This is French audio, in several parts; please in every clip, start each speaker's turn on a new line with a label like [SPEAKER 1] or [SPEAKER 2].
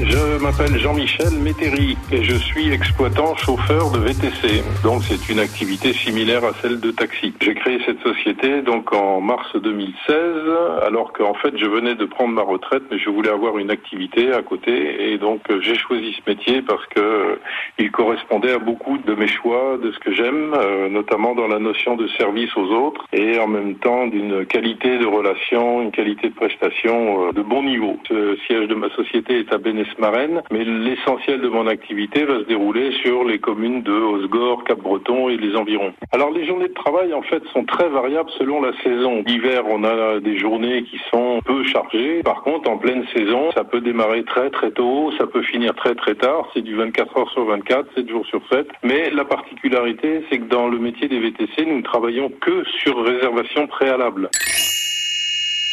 [SPEAKER 1] Je m'appelle Jean-Michel Métairie et je suis exploitant chauffeur de VTC. Donc c'est une activité similaire à celle de taxi. J'ai créé cette société donc en mars 2016 alors qu'en fait je venais de prendre ma retraite mais je voulais avoir une activité à côté et donc j'ai choisi ce métier parce que il correspondait à beaucoup de mes choix, de ce que j'aime, euh, notamment dans la notion de service aux autres et en même temps d'une qualité de relation, une qualité de prestation euh, de bon niveau. Ce siège de ma société est à Mais l'essentiel de mon activité va se dérouler sur les communes de Osgore, Cap-Breton et les environs. Alors les journées de travail en fait sont très variables selon la saison. L'hiver, on a des journées qui sont peu chargées. Par contre, en pleine saison, ça peut démarrer très très tôt, ça peut finir très très tard. C'est du 24 heures sur 24, 7 jours sur 7. Mais la particularité, c'est que dans le métier des VTC, nous ne travaillons que sur réservation préalable.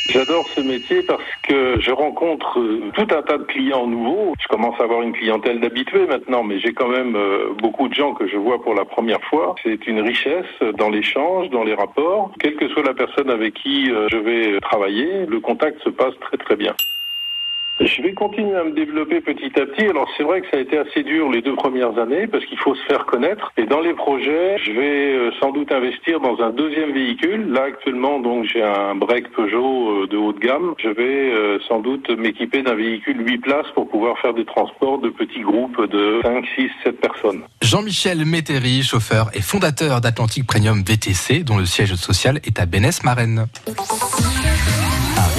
[SPEAKER 1] J'adore ce métier parce que je rencontre euh, tout un tas de clients nouveaux. Je commence à avoir une clientèle d'habitués maintenant, mais j'ai quand même euh, beaucoup de gens que je vois pour la première fois. C'est une richesse dans l'échange, dans les rapports. Quelle que soit la personne avec qui euh, je vais travailler, le contact se passe très très bien. Je vais continuer à me développer petit à petit. Alors c'est vrai que ça a été assez dur les deux premières années parce qu'il faut se faire connaître. Et dans les projets, je vais euh, sans doute investir dans un deuxième véhicule. Là actuellement, donc j'ai un break Peugeot euh, de haut de gamme. Je vais euh, sans doute m'équiper d'un véhicule 8 places pour pouvoir faire des transports de petits groupes de 5, 6, 7 personnes.
[SPEAKER 2] Jean-Michel Métairie, chauffeur et fondateur d'Atlantique Premium VTC, dont le siège social est à Bénès-Marenne.